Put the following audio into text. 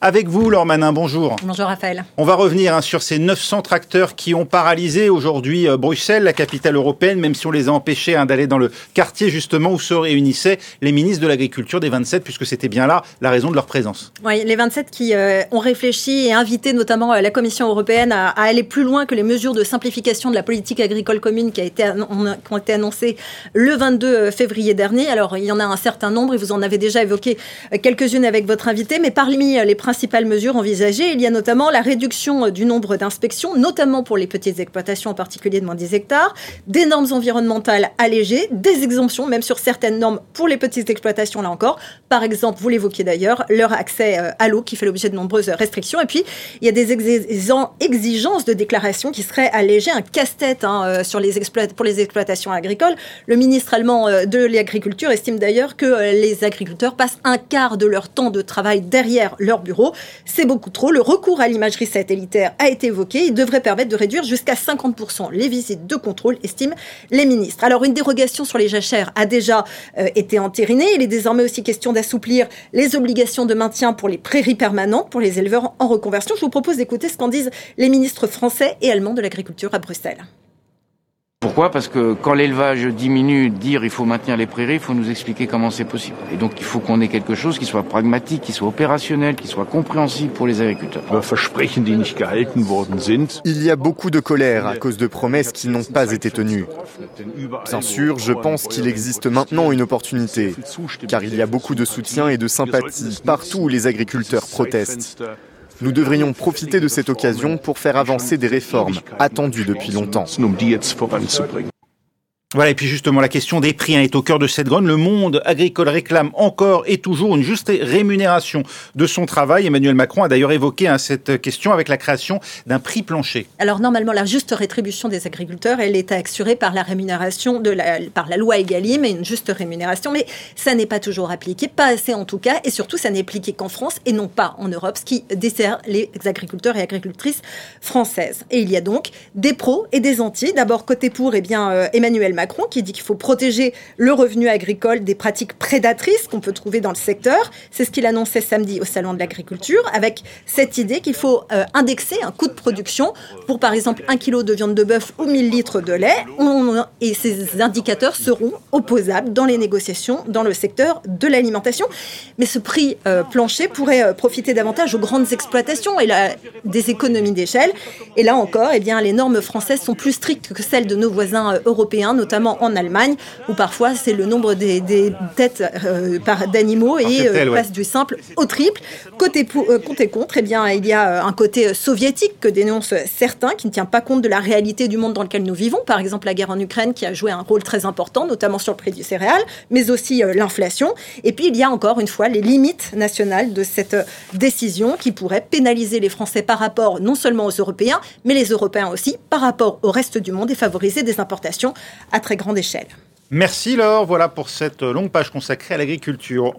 Avec vous, Laure Manin, bonjour. Bonjour Raphaël. On va revenir hein, sur ces 900 tracteurs qui ont paralysé aujourd'hui euh, Bruxelles, la capitale européenne, même si on les a empêchés hein, d'aller dans le quartier justement où se réunissaient les ministres de l'Agriculture des 27, puisque c'était bien là la raison de leur présence. Oui, les 27 qui euh, ont réfléchi et invité notamment euh, la Commission européenne à, à, aller plus loin que les mesures de simplification de la politique agricole commune qui, a été, qui ont été annoncées le 22 février dernier. Alors, il y en a un certain nombre et vous en avez déjà évoqué quelques-unes avec votre invité, mais parmi les principales mesures envisagées, il y a notamment la réduction du nombre d'inspections, notamment pour les petites exploitations, en particulier de moins de 10 hectares, des normes environnementales allégées, des exemptions, même sur certaines normes pour les petites exploitations, là encore. Par exemple, vous l'évoquiez d'ailleurs, leur accès euh, à l'eau qui fait l'objet de nombreuses restrictions. Et puis, il y a des exigences de déclaration qui seraient allégées, un casse-tête hein, euh, sur les pour les exploitations agricoles. Le ministre allemand euh, de l'Agriculture estime d'ailleurs que les agriculteurs passent un quart de leur temps de travail derrière leur bureau. C'est beaucoup trop. Le recours à l'imagerie satellitaire a été évoqué. Il devrait permettre de réduire jusqu'à 50% les visites de contrôle, estiment les ministres. Alors, une dérogation sur les jachères a déjà euh, été entérinée. Il est désormais aussi question d'assouplir les obligations de maintien pour les prairies permanentes, pour les éleveurs en reconversion. Je vous propose d'écouter ce qu'en disent les ministres français et allemands de l'agriculture à Bruxelles. Pourquoi? Parce que quand l'élevage diminue, dire il faut maintenir les prairies, il faut nous expliquer comment c'est possible. Et donc il faut qu'on ait quelque chose qui soit pragmatique, qui soit opérationnel, qui soit compréhensible pour les agriculteurs. Il y a beaucoup de colère à cause de promesses qui n'ont pas été tenues. Bien sûr, je pense qu'il existe maintenant une opportunité, car il y a beaucoup de soutien et de sympathie partout où les agriculteurs protestent. Nous devrions profiter de cette occasion pour faire avancer des réformes attendues depuis longtemps. Voilà, et puis justement, la question des prix hein, est au cœur de cette grogne. Le monde agricole réclame encore et toujours une juste rémunération de son travail. Emmanuel Macron a d'ailleurs évoqué hein, cette question avec la création d'un prix plancher. Alors normalement, la juste rétribution des agriculteurs, elle est assurée par la rémunération par la loi Egalim et une juste rémunération, mais ça n'est pas toujours appliqué, pas assez en tout cas, et surtout ça n'est appliqué qu'en France et non pas en Europe, ce qui dessert les agriculteurs et agricultrices françaises. Et il y a donc des pros et des anti. D'abord côté pour, eh bien euh, Emmanuel Macron Macron qui dit qu'il faut protéger le revenu agricole des pratiques prédatrices qu'on peut trouver dans le secteur. C'est ce qu'il annonçait samedi au Salon de l'agriculture, avec cette idée qu'il faut euh, indexer un coût de production pour, par exemple, un kilo de viande de bœuf ou 1000 litres de lait. et ces indicateurs seront opposables dans les négociations dans le secteur de l'alimentation. Mais ce prix euh, plancher pourrait euh, profiter davantage aux grandes exploitations et des économies d'échelle. Et là encore, eh bien, les normes françaises sont plus strictes que celles de nos voisins européens, notamment notamment en Allemagne, où parfois c'est le nombre des, têtes euh, d'animaux et euh, passe du simple au triple. Côté, euh, côté contre, eh bien, il y a un côté soviétique que dénoncent certains, qui ne tient pas compte de la réalité du monde dans lequel nous vivons. Par exemple, la guerre en Ukraine qui a joué un rôle très important, notamment sur le prix du céréal, mais aussi l'inflation. Et puis, il y a encore une fois les limites nationales de cette décision qui pourrait pénaliser les Français par rapport non seulement aux Européens, mais les Européens aussi par rapport au reste du monde et favoriser des importations à très grande échelle. Merci Laure, voilà pour cette longue page consacrée à l'agriculture.